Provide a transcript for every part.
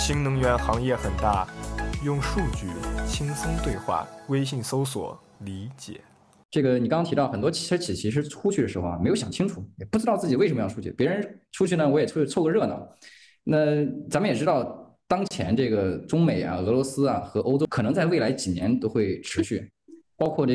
新能源行业很大，用数据轻松对话。微信搜索理解。这个你刚刚提到很多车企其实出去的时候啊，没有想清楚，也不知道自己为什么要出去。别人出去呢，我也出去凑个热闹。那咱们也知道，当前这个中美啊、俄罗斯啊和欧洲，可能在未来几年都会持续，包括这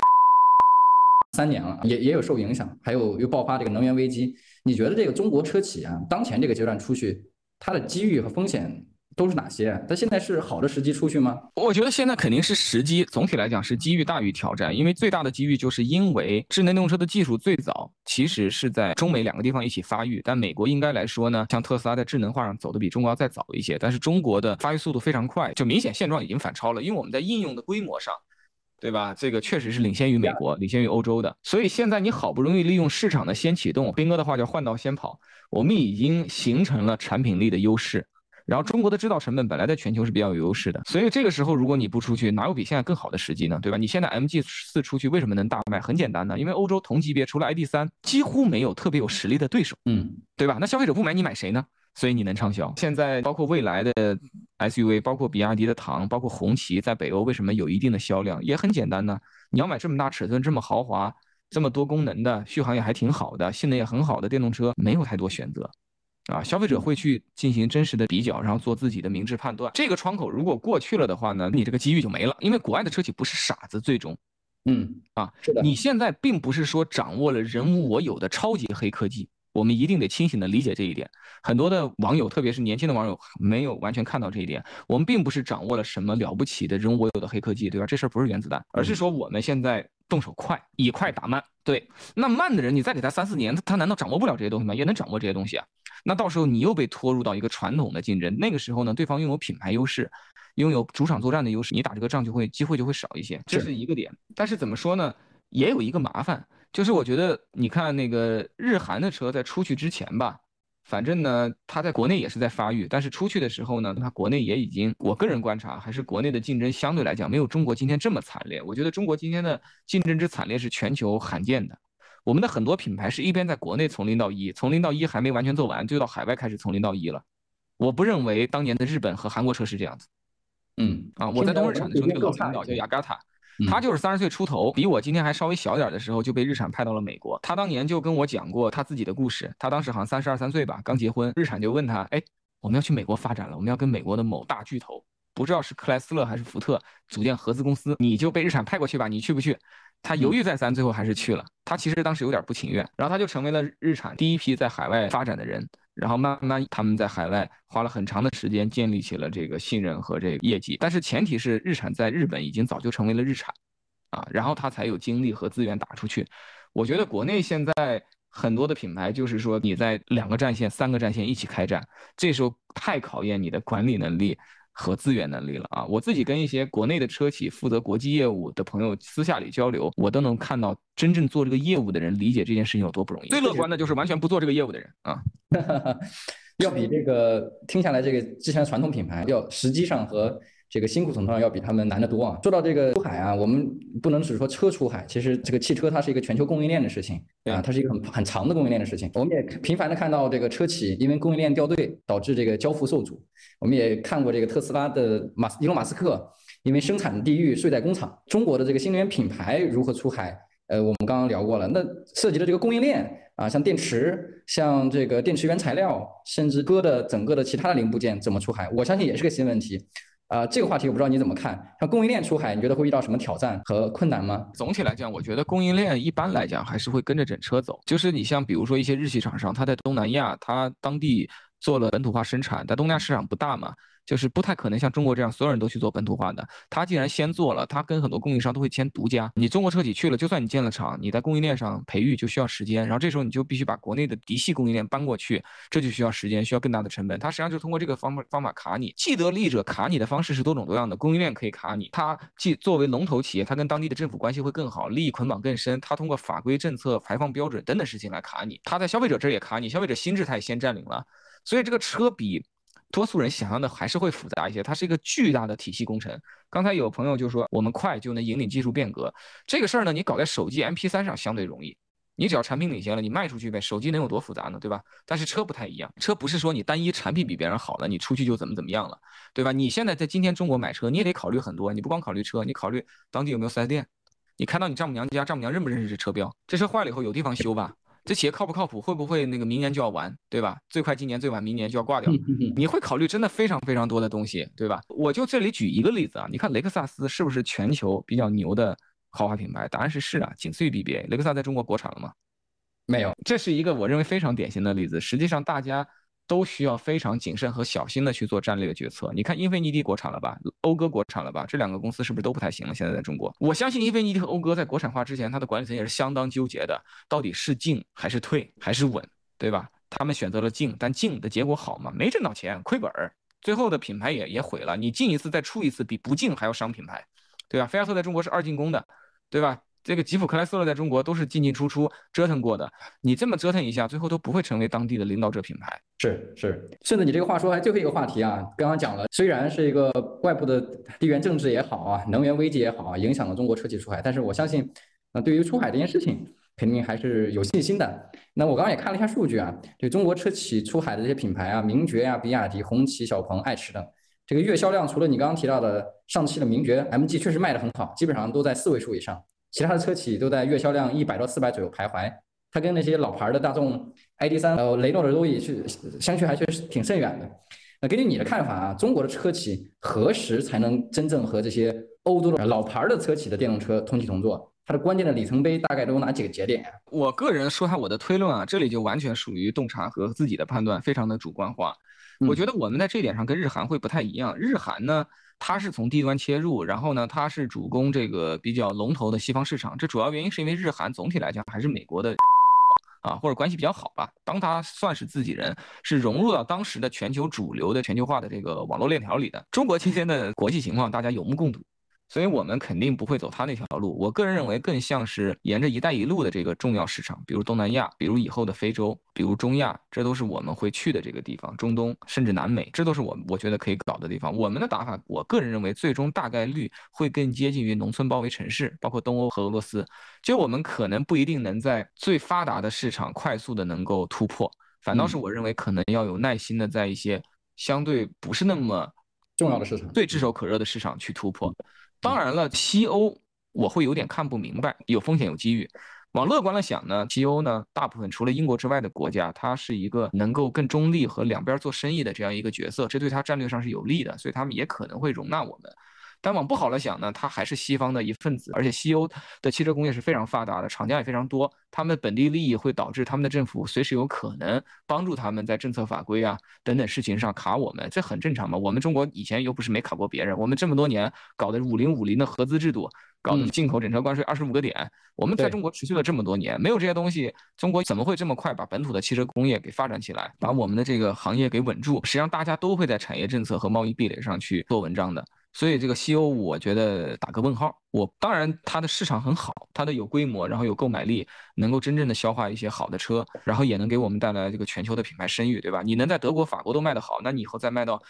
三年了，也也有受影响。还有又爆发这个能源危机。你觉得这个中国车企啊，当前这个阶段出去，它的机遇和风险？都是哪些？它现在是好的时机出去吗？我觉得现在肯定是时机。总体来讲是机遇大于挑战，因为最大的机遇就是因为智能电动车的技术最早其实是在中美两个地方一起发育，但美国应该来说呢，像特斯拉在智能化上走的比中国要再早一些，但是中国的发育速度非常快，就明显现状已经反超了。因为我们在应用的规模上，对吧？这个确实是领先于美国，领先于欧洲的。所以现在你好不容易利用市场的先启动，斌哥的话叫换道先跑，我们已经形成了产品力的优势。然后中国的制造成本本来在全球是比较有优势的，所以这个时候如果你不出去，哪有比现在更好的时机呢？对吧？你现在 MG 四出去为什么能大卖？很简单呢，因为欧洲同级别除了 ID 三，几乎没有特别有实力的对手，嗯，对吧？那消费者不买，你买谁呢？所以你能畅销。现在包括未来的 SUV，包括比亚迪的唐，包括红旗，在北欧为什么有一定的销量？也很简单呢，你要买这么大尺寸、这么豪华、这么多功能的、续航也还挺好的、性能也很好的电动车，没有太多选择。啊，消费者会去进行真实的比较，然后做自己的明智判断。这个窗口如果过去了的话呢，你这个机遇就没了。因为国外的车企不是傻子，最终，嗯啊，是的。你现在并不是说掌握了人无我有的超级黑科技，我们一定得清醒的理解这一点。很多的网友，特别是年轻的网友，没有完全看到这一点。我们并不是掌握了什么了不起的人无我有的黑科技，对吧？这事儿不是原子弹，而是说我们现在动手快，以快打慢。对，那慢的人，你再给他三四年，他他难道掌握不了这些东西吗？也能掌握这些东西啊。那到时候你又被拖入到一个传统的竞争，那个时候呢，对方拥有品牌优势，拥有主场作战的优势，你打这个仗就会机会就会少一些，这是一个点。但是怎么说呢，也有一个麻烦，就是我觉得你看那个日韩的车在出去之前吧，反正呢，它在国内也是在发育，但是出去的时候呢，它国内也已经，我个人观察还是国内的竞争相对来讲没有中国今天这么惨烈。我觉得中国今天的竞争之惨烈是全球罕见的。我们的很多品牌是一边在国内从零到一，从零到一还没完全做完，就到海外开始从零到一了。我不认为当年的日本和韩国车是这样子。嗯啊，我在东日产的时候，那个老领导叫雅嘎塔，他就是三十岁出头，比我今天还稍微小点的时候就被日产派到了美国。他当年就跟我讲过他自己的故事。他当时好像三十二三岁吧，刚结婚，日产就问他，哎，我们要去美国发展了，我们要跟美国的某大巨头，不知道是克莱斯勒还是福特，组建合资公司，你就被日产派过去吧，你去不去？他犹豫再三，最后还是去了。他其实当时有点不情愿，然后他就成为了日产第一批在海外发展的人。然后慢慢他们在海外花了很长的时间建立起了这个信任和这个业绩。但是前提是日产在日本已经早就成为了日产，啊，然后他才有精力和资源打出去。我觉得国内现在很多的品牌就是说你在两个战线、三个战线一起开战，这时候太考验你的管理能力。和资源能力了啊！我自己跟一些国内的车企负责国际业务的朋友私下里交流，我都能看到真正做这个业务的人理解这件事情有多不容易。最乐观的就是完全不做这个业务的人啊，要比这个听下来这个之前的传统品牌要实际上和。这个辛苦程度上要比他们难得多啊！说到这个出海啊，我们不能只说车出海，其实这个汽车它是一个全球供应链的事情啊，它是一个很很长的供应链的事情。我们也频繁的看到这个车企因为供应链掉队导致这个交付受阻，我们也看过这个特斯拉的马伊隆马斯克因为生产地域睡在工厂。中国的这个新能源品牌如何出海？呃，我们刚刚聊过了，那涉及的这个供应链啊，像电池、像这个电池原材料，甚至车的整个的其他的零部件怎么出海？我相信也是个新问题。啊，这个话题我不知道你怎么看。像供应链出海，你觉得会遇到什么挑战和困难吗？总体来讲，我觉得供应链一般来讲还是会跟着整车走。就是你像比如说一些日系厂商，他在东南亚，他当地做了本土化生产，但东南亚市场不大嘛。就是不太可能像中国这样所有人都去做本土化的。他既然先做了，他跟很多供应商都会签独家。你中国车企去了，就算你建了厂，你在供应链上培育就需要时间。然后这时候你就必须把国内的嫡系供应链搬过去，这就需要时间，需要更大的成本。他实际上就通过这个方法方法卡你。既得利益者卡你的方式是多种多样的，供应链可以卡你。他既作为龙头企业，他跟当地的政府关系会更好，利益捆绑更深。他通过法规政策、排放标准等等事情来卡你。他在消费者这也卡你，消费者心智他也先占领了。所以这个车比。多数人想象的还是会复杂一些，它是一个巨大的体系工程。刚才有朋友就说，我们快就能引领技术变革，这个事儿呢，你搞在手机 MP3 上相对容易，你只要产品领先了，你卖出去呗。手机能有多复杂呢，对吧？但是车不太一样，车不是说你单一产品比别人好了，你出去就怎么怎么样了，对吧？你现在在今天中国买车，你也得考虑很多，你不光考虑车，你考虑当地有没有四 S 店，你开到你丈母娘家，丈母娘认不认识这车标？这车坏了以后有地方修吧？这企业靠不靠谱？会不会那个明年就要完，对吧？最快今年，最晚明年就要挂掉。你会考虑真的非常非常多的东西，对吧？我就这里举一个例子啊，你看雷克萨斯是不是全球比较牛的豪华品牌？答案是是啊，仅次于 BBA。雷克萨斯在中国国产了吗？没有，这是一个我认为非常典型的例子。实际上大家。都需要非常谨慎和小心的去做战略决策。你看，英菲尼迪国产了吧？讴歌国产了吧？这两个公司是不是都不太行了？现在在中国，我相信英菲尼迪和讴歌在国产化之前，它的管理层也是相当纠结的，到底是进还是退还是稳，对吧？他们选择了进，但进的结果好吗？没挣到钱，亏本儿，最后的品牌也也毁了。你进一次再出一次，比不进还要伤品牌，对吧？菲亚特在中国是二进攻的，对吧？这个吉普克莱斯勒在中国都是进进出出折腾过的，你这么折腾一下，最后都不会成为当地的领导者品牌。是是，顺着你这个话说，还最后一个话题啊，刚刚讲了，虽然是一个外部的地缘政治也好啊，能源危机也好啊，影响了中国车企出海，但是我相信，那对于出海这件事情，肯定还是有信心的。那我刚刚也看了一下数据啊，对中国车企出海的这些品牌啊，名爵啊、比亚迪、红旗、小鹏、爱驰等，这个月销量除了你刚刚提到的上汽的名爵 MG 确实卖的很好，基本上都在四位数以上。其他的车企都在月销量一百到四百左右徘徊，它跟那些老牌的大众 ID.3、呃雷诺的都也是相去还确实挺甚远的。那根据你的看法啊，中国的车企何时才能真正和这些欧洲的老牌的车企的电动车同起同坐？它的关键的里程碑大概都有哪几个节点呀？我个人说下我的推论啊，这里就完全属于洞察和自己的判断，非常的主观化。我觉得我们在这点上跟日韩会不太一样。日韩呢？它是从低端切入，然后呢，它是主攻这个比较龙头的西方市场。这主要原因是因为日韩总体来讲还是美国的啊，或者关系比较好吧。当他算是自己人，是融入到当时的全球主流的全球化的这个网络链条里的。中国期间的国际情况，大家有目共睹。所以我们肯定不会走他那条路。我个人认为，更像是沿着“一带一路”的这个重要市场，比如东南亚，比如以后的非洲，比如中亚，这都是我们会去的这个地方。中东，甚至南美，这都是我我觉得可以搞的地方。我们的打法，我个人认为，最终大概率会更接近于农村包围城市，包括东欧和俄罗斯。就我们可能不一定能在最发达的市场快速的能够突破，反倒是我认为可能要有耐心的在一些相对不是那么重要的市场、最炙手可热的市场去突破。当然了，西欧我会有点看不明白，有风险有机遇。往乐观了想呢，西欧呢，大部分除了英国之外的国家，它是一个能够更中立和两边做生意的这样一个角色，这对它战略上是有利的，所以他们也可能会容纳我们。但往不好了想呢，它还是西方的一份子，而且西欧的汽车工业是非常发达的，厂家也非常多，他们的本地利益会导致他们的政府随时有可能帮助他们在政策法规啊等等事情上卡我们，这很正常嘛。我们中国以前又不是没卡过别人，我们这么多年搞的五零五零的合资制度，搞的进口整车关税二十五个点，我们在中国持续了这么多年，没有这些东西，中国怎么会这么快把本土的汽车工业给发展起来，把我们的这个行业给稳住？实际上大家都会在产业政策和贸易壁垒上去做文章的。所以这个西欧，我觉得打个问号。我当然它的市场很好，它的有规模，然后有购买力，能够真正的消化一些好的车，然后也能给我们带来这个全球的品牌声誉，对吧？你能在德国、法国都卖得好，那你以后再卖到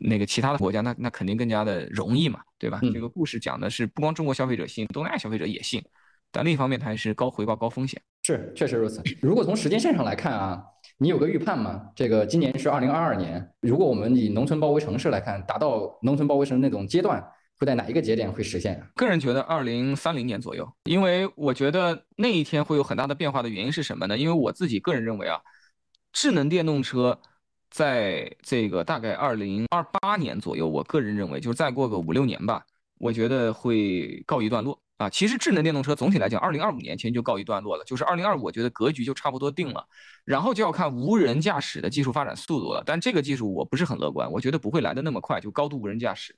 那个其他的国家，那那肯定更加的容易嘛，对吧？这个故事讲的是不光中国消费者信，东南亚消费者也信，但另一方面它还是高回报、高风险。是，确实如此。如果从时间线上来看啊。你有个预判吗？这个今年是二零二二年，如果我们以农村包围城市来看，达到农村包围城那种阶段，会在哪一个节点会实现？个人觉得二零三零年左右，因为我觉得那一天会有很大的变化的原因是什么呢？因为我自己个人认为啊，智能电动车在这个大概二零二八年左右，我个人认为就是再过个五六年吧，我觉得会告一段落。啊，其实智能电动车总体来讲，二零二五年前就告一段落了，就是二零二五，我觉得格局就差不多定了，然后就要看无人驾驶的技术发展速度了。但这个技术我不是很乐观，我觉得不会来的那么快，就高度无人驾驶。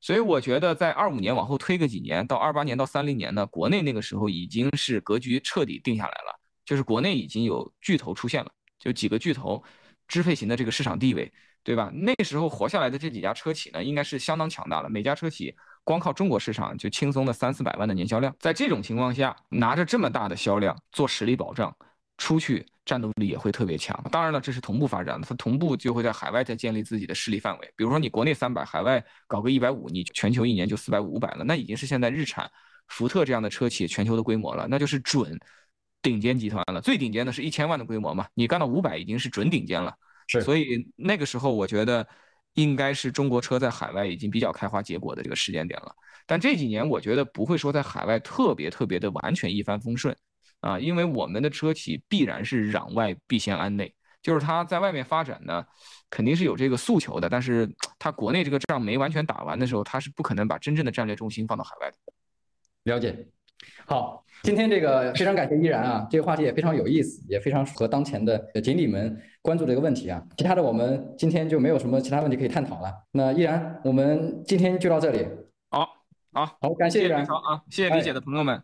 所以我觉得在二五年往后推个几年，到二八年到三零年呢，国内那个时候已经是格局彻底定下来了，就是国内已经有巨头出现了，就几个巨头支配型的这个市场地位，对吧？那时候活下来的这几家车企呢，应该是相当强大了，每家车企。光靠中国市场就轻松的三四百万的年销量，在这种情况下，拿着这么大的销量做实力保障，出去战斗力也会特别强。当然了，这是同步发展的，它同步就会在海外再建立自己的势力范围。比如说你国内三百，海外搞个一百五，你全球一年就四百五五百了，那已经是现在日产、福特这样的车企全球的规模了，那就是准顶尖集团了，最顶尖的是一千万的规模嘛，你干到五百已经是准顶尖了。是，所以那个时候我觉得应该是中国车在海外已经比较开花结果的这个时间点了。但这几年我觉得不会说在海外特别特别的完全一帆风顺啊，因为我们的车企必然是攘外必先安内，就是它在外面发展呢，肯定是有这个诉求的，但是 它国内这个仗没完全打完的时候，它是不可能把真正的战略重心放到海外的。了解。好，今天这个非常感谢依然啊，这个话题也非常有意思，也非常符合当前的锦鲤们关注的一个问题啊。其他的我们今天就没有什么其他问题可以探讨了。那依然，我们今天就到这里。好。好，好，感谢依然。好啊，谢谢理解的朋友们。